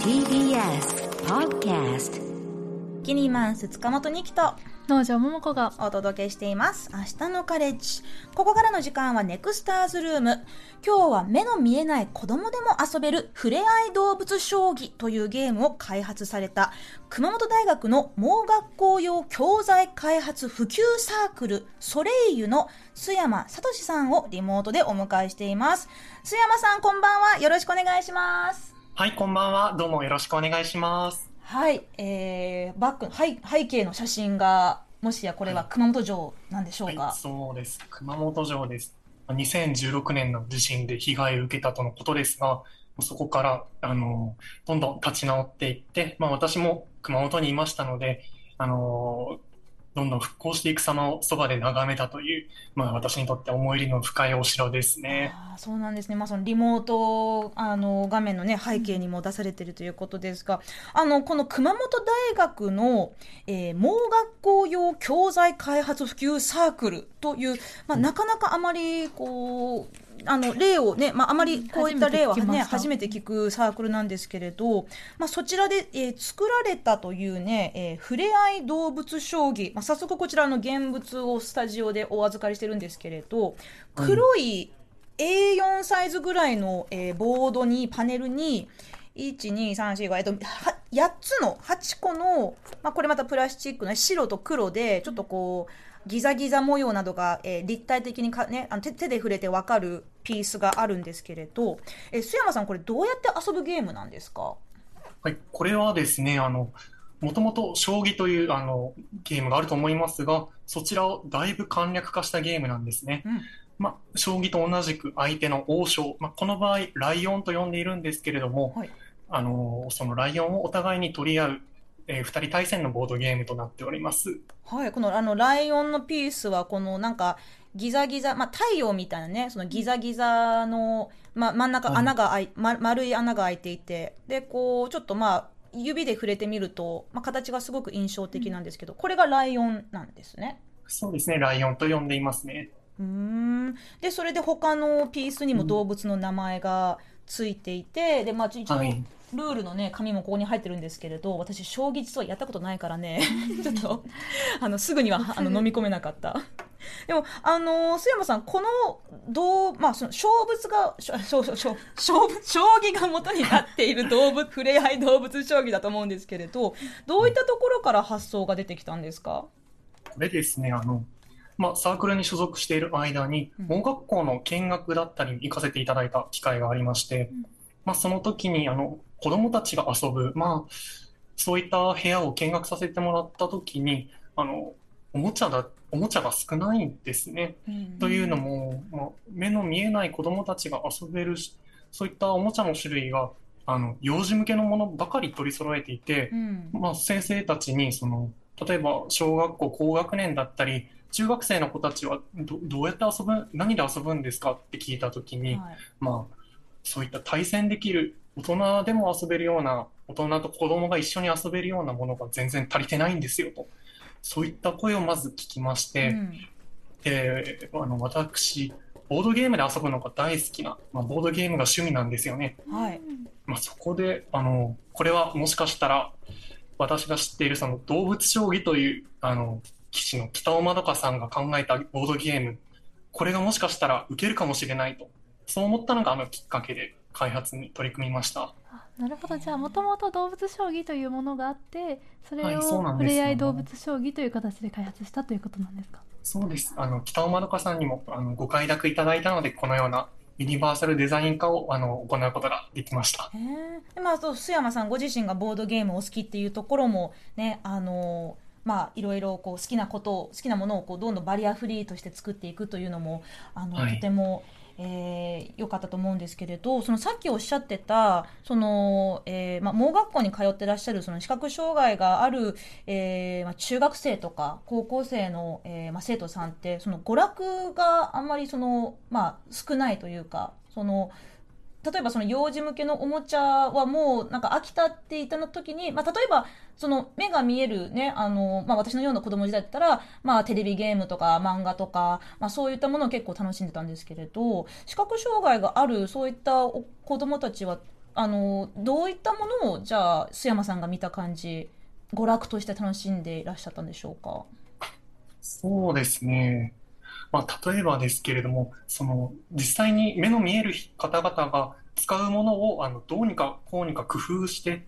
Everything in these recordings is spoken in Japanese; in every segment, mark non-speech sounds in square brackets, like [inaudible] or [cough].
TBS Podcast キニマンス塚本二木と農場桃子がお届けしています。明日のカレッジ。ここからの時間はネクスターズルーム。今日は目の見えない子供でも遊べるふれあい動物将棋というゲームを開発された熊本大学の盲学校用教材開発普及サークルソレイユの須山聡さんをリモートでお迎えしています。須山さんこんばんは。よろしくお願いします。はい、こんばんは。どうもよろしくお願いします。はい、えー、バックの背背景の写真がもしやこれは熊本城なんでしょうか、はい、そうです。熊本城です。2016年の地震で被害を受けたとのことですが、そこから、あの、どんどん立ち直っていって、まあ私も熊本にいましたので、あの、どんどん復興していく様をそばで眺めたという、まあ私にとって思い入れの深いお城ですね。あそうなんですね、まあ、そのリモートあの画面の、ね、背景にも出されているということですが、あのこの熊本大学の、えー盲学校用教材開発普及サークルという、まあ、なかなかあまりこうあの例をね、まあ、あまりこういった例はね初初めて聞くサークルなんですけれど、まあ、そちらで、えー作られたというね、えーふれあい動物将棋、まあ、早速こちらの現物をスタジオでお預かりしてるんですけれど黒い A4 サイズぐらいの、えーボードにパネルに12345えっとは8つの8個の、まあ、これまたプラスチックの白と黒でちょっとこうギザギザ模様などが、えー立体的にか、ね、あの手手で触れて分かるピースがあるんですけれど、えー須山さんこれどうやって遊ぶゲームなんですか？はい、これはですね、あの、もともと将棋というあのゲームがあると思いますが、そちらをだいぶ簡略化したゲームなんですね。うん。まあ、将棋と同じく相手の王将、まあ、この場合、ライオンと呼んでいるんですけれども、はい。あの、そのライオンをお互いに取り合う、えー、2人対戦のボードゲームとなっております。はい、このあのライオンのピースはこのなんかギザギザ、まあ、太陽みたいなねそのギザギザの、ま、真ん中はい穴が開い、ま、丸い穴が開いていてでこうちょっとまあ指で触れてみると、まあ、形がすごく印象的なんですけど、これがライオンなんですね。そうですね、ライオンと呼んでいますね。うーんでそれで他のピースにも動物の名前がついていて、でまあ、一応はいルールのね紙もここに入ってるんですけれど私将棋実はやったことないからね。[laughs] ちょっとあのすぐには [laughs] あの飲み込めなかった。でもあの須山さんこのどうまあその勝物がしょしょしょ将棋が元になっている動物触れ合い動物将棋だと思うんですけれどどういったところから発想が出てきたんですか？これですね、あの、まあ、サークルに所属している間に、うん。盲学校の見学だったりに行かせていただいた機会がありまして、うん。まあ、その時に、あの、子供たちが遊ぶ、まあ、そういった部屋を見学させてもらった時に、あの、おもちゃだ、おもちゃが少ないんですね。というのも、まあ、目の見えない子供たちが遊べるし、そういったおもちゃの種類が、あの、幼児向けのものばかり取り揃えていて、うん。まあ、先生たちにその例えば小学校高学年だったり中学生の子たちはどどうやって遊ぶ何で遊ぶんですかって聞いた時に、はい。まあ、そういった対戦できる大人でも遊べるような大人と子供が一緒に遊べるようなものが全然足りてないんですよと。そういった声をまず聞きまして、うん。であの私ボードゲームで遊ぶのが大好きな、まあ、ボードゲームが趣味なんですよね。はい。まあ、そこで、あの、これはもしかしたら、私が知っているその動物将棋という、あの、棋士の北尾まどかさんが考えたボードゲーム、これがもしかしたら受けるかもしれないと、そう思ったのがあのきっかけで開発に取り組みました。あなるほどじゃあもともと動物将棋というものがあってそれをなんですよふれあい動物将棋という形で開発したということなんですか？そうです。あの、北尾まどかさんにもあのご快諾いただいたので、このようなユニバーサルデザイン化をあの行うことができました。へえでまあそう須山さんご自身がボードゲームを好きっていうところもねあのまあいろいろこう好きなことを好きなものをこうどんどんバリアフリーとして作っていくというのもあの、はいとてもえー良かったと思うんですけれどそのさっきおっしゃってたその、えーま、盲学校に通ってらっしゃるその視覚障害がある、えーま、中学生とか高校生の、えーま、生徒さんってその娯楽があんまりその、ま、少ないというかその例えばその幼児向けのおもちゃはもうなんか飽きたって言った時に、まあ、例えばその目が見えるねあの、まあ、私のような子供時代だったら、まあ、テレビゲームとか漫画とか、まあ、そういったものを結構楽しんでたんですけれど視覚障害があるそういった子供たちはあのどういったものをじゃあ須山さんが見た感じ娯楽として楽しんでいらっしゃったんでしょうか？そうですね。まあ、例えばですけれども、その実際に目の見える方々が使うものをあのどうにかこうにか工夫して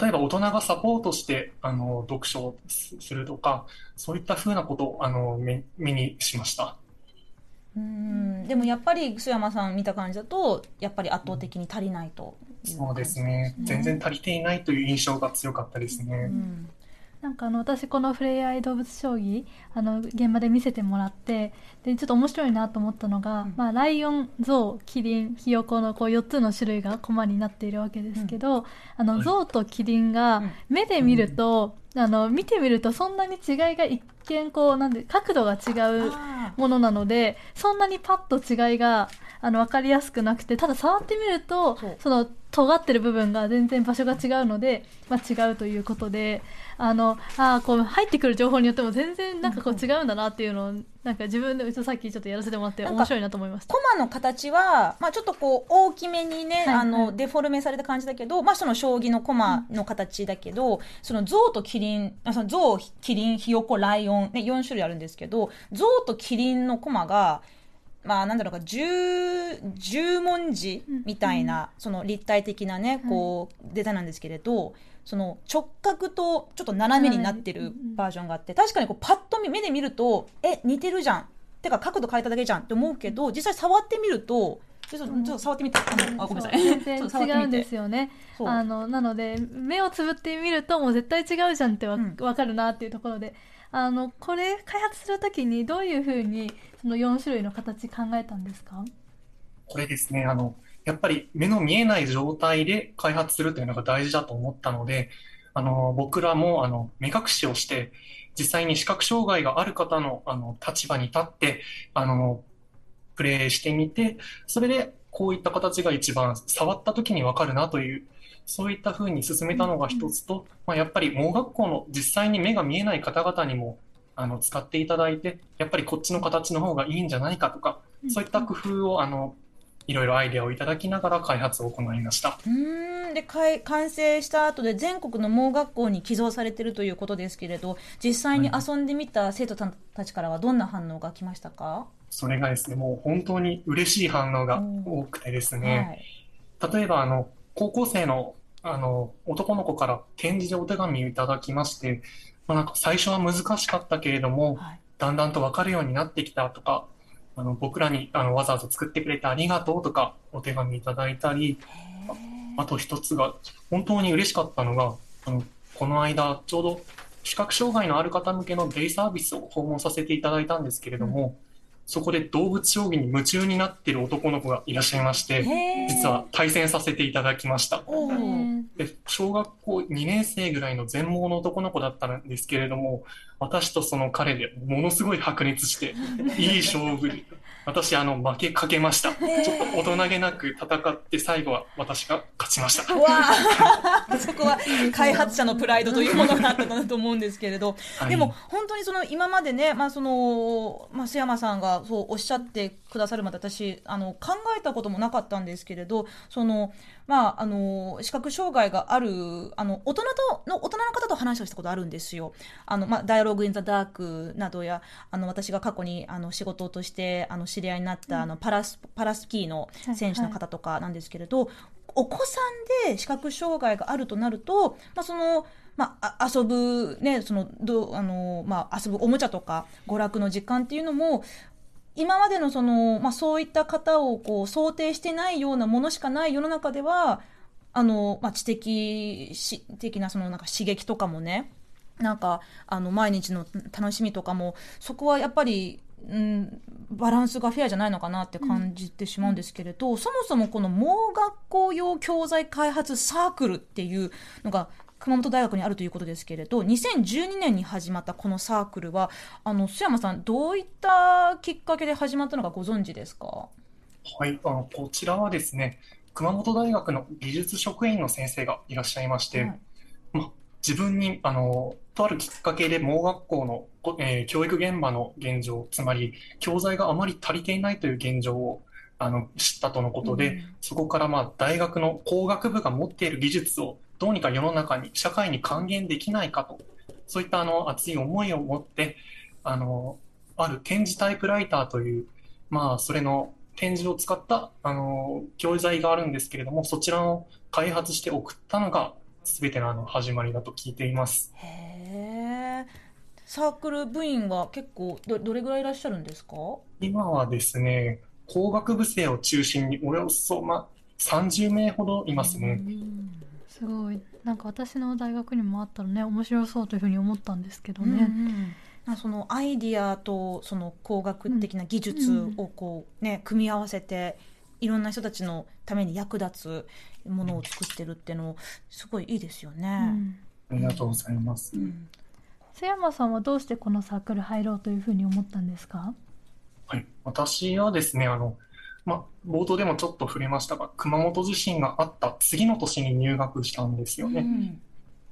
例えば大人がサポートしてあの読書をするとかそういったふうなことをあの目目にしました。うん。でもやっぱり須山さん見た感じだとやっぱり圧倒的に足りないとそうですね。全然足りていないという印象が強かったですね。うんなんかあの私このふれあい動物将棋あの現場で見せてもらってでちょっと面白いなと思ったのが、うん、まあ、ライオンゾウキリンひよこのこう4つの種類が駒になっているわけですけど、うん、あのゾウとキリンが目で見ると、うん、あの見てみるとそんなに違いが一見こうなんで角度が違うものなのでそんなにパッと違いがあの分かりやすくなくてただ触ってみるとその尖ってる部分が全然場所が違うので、まあ、違うということであのあこう入ってくる情報によっても全然なんかこう違うんだなっていうのをなんか自分でうちさっきちょっとやらせてもらって面白いなと思いました。コマの形は、まあ、ちょっとこう大きめにね、はいはい、あのデフォルメされた感じだけど、まあ、その将棋のコマの形だけど、うん、その象とキリンあその象キリンひよこライオン、ね、4種類あるんですけど象とキリンのコマがまあ、なんだろうか十十文字みたいな、その立体的なねこうデザインなんですけれど、その直角とちょっと斜めになってるバージョンがあって、確かにこうパッと見目で見るとえ似てるじゃん。てか角度変えただけじゃん。って思うけど実際触ってみるとちょっと触ってみて、あごめんなさい。全然 [laughs] 違うんですよね。あのなので目をつぶってみるともう絶対違うじゃんってわ、うん、かるなっていうところで、あのこれ開発するときにどういうふうにその4種類の形考えたんですか？これですね。あのやっぱり目の見えない状態で開発するというのが大事だと思ったのであの僕らもあの目隠しをして実際に視覚障害がある方のあの立場に立ってあのプレイしてみてそれでこういった形が一番触った時に分かるなというそういったふうに進めたのが一つと、まあ、やっぱり盲学校の実際に目が見えない方々にもあの使っていただいてやっぱりこっちの形の方がいいんじゃないかとかそういった工夫をあのいろいろアイデアをいただきながら開発を行いました。うん。で完成した後で全国の盲学校に寄贈されているということですけれど実際に遊んでみた生徒たちからはどんな反応が来ましたか？それがですねもう本当に嬉しい反応が多くてですね、はい、例えばあの高校生のあの男の子から展示でお手紙をいただきまして、まあ、なんか最初は難しかったけれども、はい、だんだんと分かるようになってきたとかあの僕らにあのわざわざ作ってくれてありがとうとかお手紙いただいたりあと一つが本当に嬉しかったのがあのこの間ちょうど視覚障害のある方向けのデイサービスを訪問させていただいたんですけれども、うん。そこで動物将棋に夢中になっている男の子がいらっしゃいまして、実は対戦させていただきました。で小学校2年生ぐらいの全盲の男の子だったんですけれども、私とその彼でものすごい白熱して、[laughs] いい勝負で、私、あの、負けかけました。ちょっと大人げなく戦って、最後は私が勝ちました。わ [laughs] そこは開発者のプライドというものがあったかなと思うんですけれど、はい、でも本当にその今までね、まあその、まあ、須山さんがそうおっしゃってくださるまで私、あの、考えたこともなかったんですけれど、その、まあ、あの、視覚障害がある、あの、大人と、の、大人の方と話をしたことあるんですよ。あの、まあ、ダイアログインザダークなどや、あの、私が過去に、あの、仕事として、あの、知り合いになった、あの、パラス、パラスキーの選手の方とかなんですけれど、はいはい、お子さんで視覚障害があるとなると、まあ、その、まあ、遊ぶ、ね、その、どあの、まあ、遊ぶおもちゃとか、娯楽の時間っていうのも、今までのその、まあ、そういった方をこう想定してないようなものしかない世の中では、あの、まあ、知的し的なそのなんか刺激とかもね、なんか、あの、毎日の楽しみとかも、そこはやっぱり、うん、バランスがフェアじゃないのかなって感じてしまうんですけれど、うん、そもそもこの盲学校用教材開発サークルっていうのが熊本大学にあるということですけれど2012年に始まったこのサークルはあの須山さんどういったきっかけで始まったのかご存知ですか？はいあのこちらはですね熊本大学の美術職員の先生がいらっしゃいまして、はい、ま、自分にあのとあるきっかけで盲学校の、えー、教育現場の現状つまり教材があまり足りていないという現状をあの知ったとのことで、うん。そこからまあ大学の工学部が持っている技術をどうにか世の中に、社会に還元できないかと、そういったあの熱い思いを持って、あの、ある展示タイプライターという、まあ、それの展示を使った、あの、教材があるんですけれども、そちらを開発して送ったのが、すべてのあの始まりだと聞いています。へえ。サークル部員は結構どどれぐらいいらっしゃるんですか？今はですね、工学部生を中心におよそ、まあ、30名ほどいますね。すごいなんか私の大学にもあったらね面白そうというふうに思ったんですけどうんうね、んまあそのアイディアとその工学的な技術をこうね組み合わせていろんな人たちのために役立つものを作ってるっていうのすごいいいですようね。んありがとうございます。うん須山さんはどうしてこのサークル入ろうというふうに思ったんですか？はい、私はですね、あの、ま、冒頭でもちょっと触れましたが、熊本地震があった次の年に入学したんですよね。うん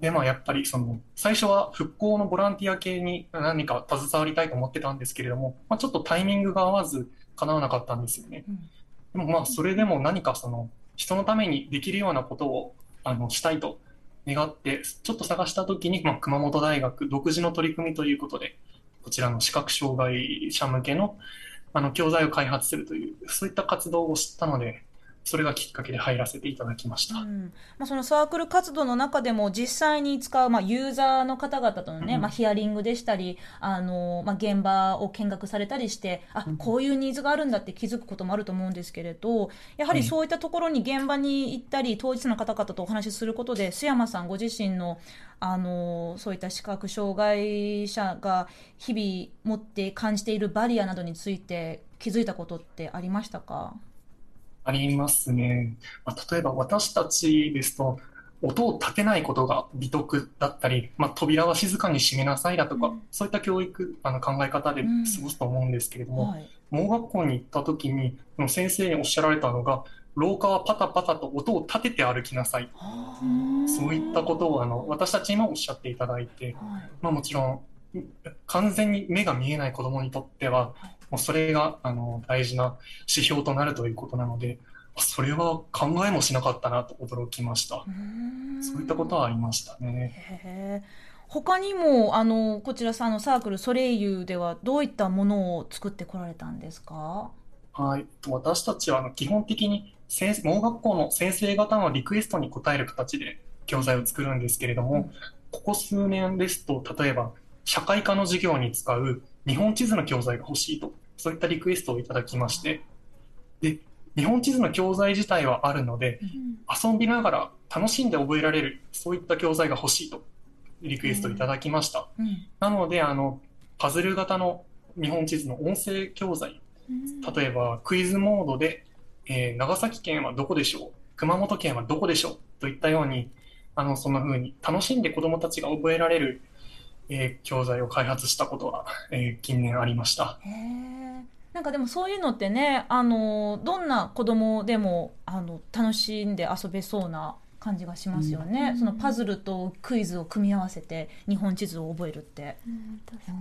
で、まあ、やっぱりその、最初は復興のボランティア系に何か携わりたいと思ってたんですけれども、まあ、ちょっとタイミングが合わず叶わなかったんですよね。うんでもまあ、それでも何かその、人のためにできるようなことを、あの、したいと願って、ちょっと探したときに、まあ、熊本大学独自の取り組みということで、こちらの視覚障害者向けの、あの、教材を開発するという、そういった活動を知ったので、それがきっかけで入らせていただきました。うん。まあ、そのサークル活動の中でも実際に使う、まあ、ユーザーの方々とのね、うん。まあ、ヒアリングでしたり、あのまあ、現場を見学されたりしてあうん。こういうニーズがあるんだって気づくこともあると思うんですけれどやはりはいそういったところに現場に行ったり当事者の方々とお話しすることで須山さんご自身のあのそういった視覚障害者が日々持って感じているバリアなどについて気づいたことってありましたか？ありますね。まあ、例えば私たちですと、音を立てないことが美徳だったり、まあ、扉は静かに閉めなさいだとか、うん。そういった教育、あの考え方で過ごすと思うんですけれども、はい。盲学校に行った時に、先生におっしゃられたのが、廊下はパタパタと音を立てて歩きなさい。はそういったことをあの私たちにもおっしゃっていただいて、あはい。まあ、もちろん、完全に目が見えない子供にとっては、もうそれがあの大事な指標となるということなので、それは考えもしなかったなと驚きました。そういったことはありましたね。他にもあのこちらさんのサークルソレイユではどういったものを作ってこられたんですか？はい、私たちはあの基本的に先盲学校の先生方のリクエストに応える形で教材を作るんですけれども、うん。ここ数年ですと、例えば社会科の授業に使う日本地図の教材が欲しいと、そういったリクエストをいただきまして、で、日本地図の教材自体はあるので、遊びながら楽しんで覚えられる、そういった教材が欲しいと。リクエストいただきました。うん。なので、あの、パズル型の日本地図の音声教材、例えばクイズモードで、えー長崎県はどこでしょう熊本県はどこでしょうといったように、あの、そんな風に楽しんで子供たちが覚えられる、えー教材を開発したことが、えー近年ありました。へなんかでもそういうのってねあのどんな子供でもあの楽しんで遊べそうな感じがしますよね、うん。そのパズルとクイズを組み合わせて日本地図を覚えるって。うん確かに。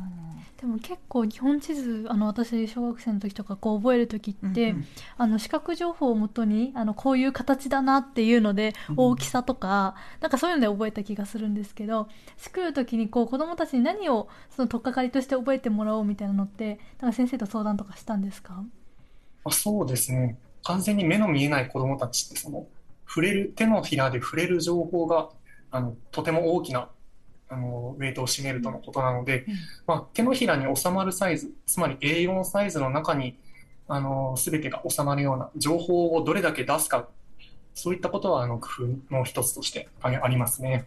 でも結構日本地図あの私小学生の時とかこう覚える時って、うんうん。あの視覚情報をもとにあのこういう形だなっていうのでうん。大きさとか、なんかそういうので覚えた気がするんですけど作る時にこう子どもたちに何をその取っかかりとして覚えてもらおうみたいなのってなんか先生と相談とかしたんですか？まあ、そうですね。完全に目の見えない子供たちって、その、触れる、手のひらで触れる情報が、あの、とても大きな、あの、ウェイトを占めるとのことなので、うん。まあ、手のひらに収まるサイズ、つまり A4 サイズの中に、あの、すべてが収まるような情報をどれだけ出すか、そういったことは、あの、工夫の一つとしてあありますね。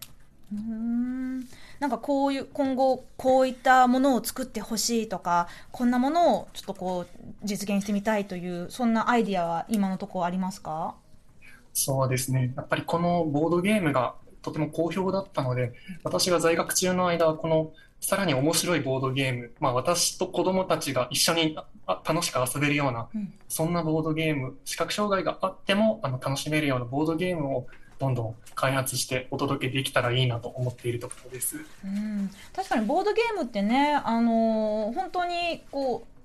うーん。なんかこういう今後こういったものを作ってほしいとかこんなものをちょっとこう実現してみたいというそんなアイディアは今のところありますか？そうですね。やっぱりこのボードゲームがとても好評だったので、私が在学中の間はこのさらに面白いボードゲーム、まあ私と子供たちが一緒にあ楽しく遊べるような、うんそんなボードゲーム、視覚障害があってもあの楽しめるようなボードゲームをどんどん開発してお届けできたらいいなと思っているところです。うん、確かにボードゲームってね、あのー本当にこう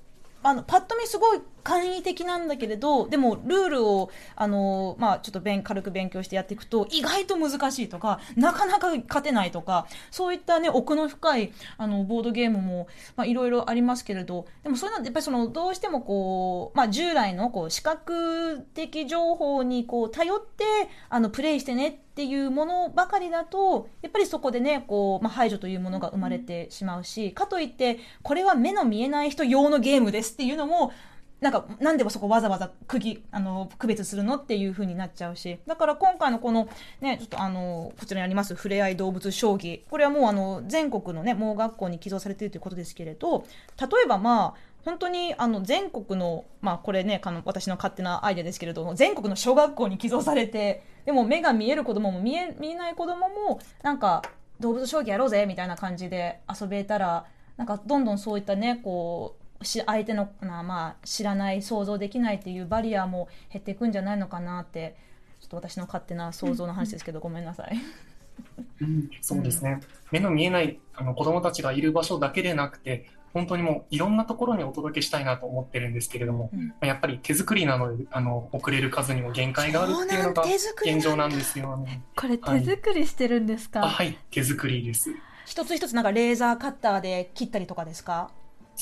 あのパッと見すごい簡易的なんだけれどでもルールをあの、まあ、ちょっと勉軽く勉強してやっていくと意外と難しいとかなかなか勝てないとかそういった、ね、奥の深いあのボードゲームもいろいろありますけれどでもそういうのはやっぱりそのどうしてもこう、まあ、従来のこう視覚的情報にこう頼ってあのプレイしてねっていうものばかりだとやっぱりそこでねこう、まあ、排除というものが生まれてしまうしかといってこれは目の見えない人用のゲームですっていうのもなんか、なんでそこわざわざ区切、あの、区別するのっていう風になっちゃうし。だから今回のこの、ね、ちょっとあの、こちらにあります、ふれあい動物将棋。これはもうあの、全国のね、盲学校に寄贈されているということですけれど、例えばまあ、本当にあの全国の、まあ、これねの私の勝手なアイデアですけれども全国の小学校に寄贈されてでも目が見える子供も見え見えない子供もなんか動物将棋やろうぜみたいな感じで遊べたらなんかどんどんそういったねこう相手のまあ、知らない想像できないっていうバリアも減っていくんじゃないのかなってちょっと私の勝手な想像の話ですけど、ごめんなさい。うん、そうですね、うん、目の見えないあの子どもたちがいる場所だけでなくて本当にもういろんなところにお届けしたいなと思ってるんですけれども、うん、やっぱり手作りなのであの送れる数にも限界があるっていうのが現状なんですよね。これ手作りしてるんですか、はい、はい、手作りです。一つ一つなんかレーザーカッターで切ったりとかですか？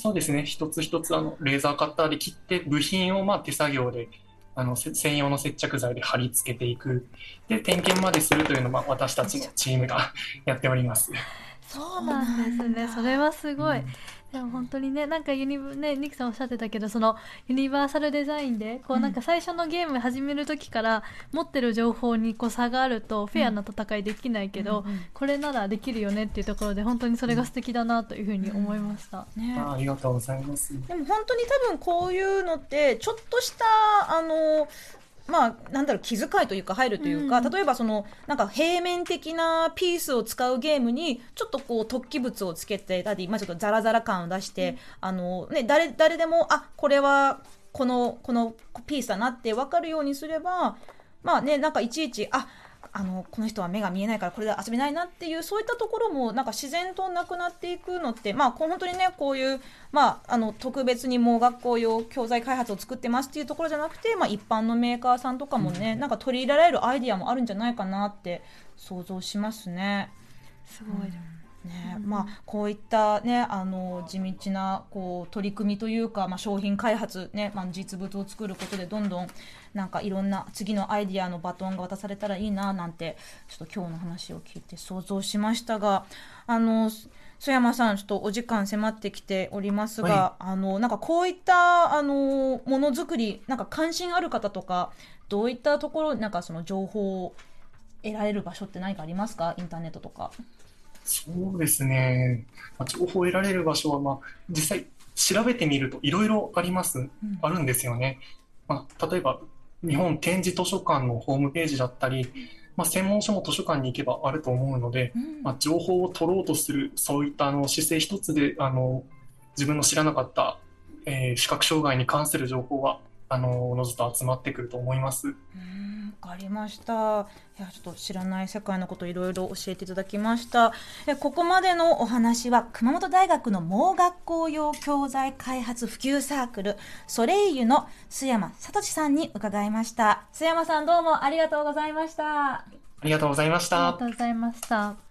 そうですね、一つ一つあのレーザーカッターで切って、部品をまあ手作業であの専用の接着剤で貼り付けていく、で点検までするというのを、私たちのチームが [laughs] やっております。そうなんですね、それはすごい。うん。でも本当にねなんかユニねニキさんおっしゃってたけどそのユニバーサルデザインでこうなんか最初のゲーム始める時から持ってる情報にこう差があるとフェアな戦いできないけど、うん、これならできるよねっていうところで本当にそれが素敵だなというふうに思いました。ね、ありがとうございます。でも本当に多分こういうのってちょっとしたあのまあ、なんだろう気遣いというか入るというか、うん、例えばそのなんか平面的なピースを使うゲームにちょっとこう突起物をつけてたり、まあ、ちょっとザラザラ感を出して、うん、あのね、誰誰でもあこれはこのこのピースだなって分かるようにすればまあねなんかいちいちああのこの人は目が見えないからこれで遊べないなっていうそういったところもなんか自然となくなっていくのってまあ本当にねこういうまああの特別にもう学校用教材開発を作ってますっていうところじゃなくてまあ一般のメーカーさんとかもね、うん、なんか取り入れられるアイディアもあるんじゃないかなって想像しますね。すごい、うんね。まあ、こういった、ね、あの地道なこう取り組みというか、まあ、商品開発、ねまあ、実物を作ることでどんどんなんかいろんな次のアイディアのバトンが渡されたらいいななんてちょっと今日の話を聞いて想像しましたがあの曽山さんちょっとお時間迫ってきておりますが、はい、あのなんかこういったあのものづくりなんか関心ある方とかどういったところなんかその情報を得られる場所って何かありますか？インターネットとか。そうですね、まあ、情報を得られる場所は、まあ、実際調べてみるといろいろあります、うん、あるんですよね。まあ、例えば日本展示図書館のホームページだったり、まあ、専門書も図書館に行けばあると思うので、うん、まあ、情報を取ろうとするそういったあの姿勢一つであの自分の知らなかった、えー、視覚障害に関する情報はあのおのずと集まってくると思います。うん。わかりました。いや、ちょっと知らない世界のこといろいろ教えていただきました。えここまでのお話は、熊本大学の盲学校用教材開発普及サークル、ソレイユの須山聡さんに伺いました。須山さんどうもありがとうございました。ありがとうございました。ありがとうございました。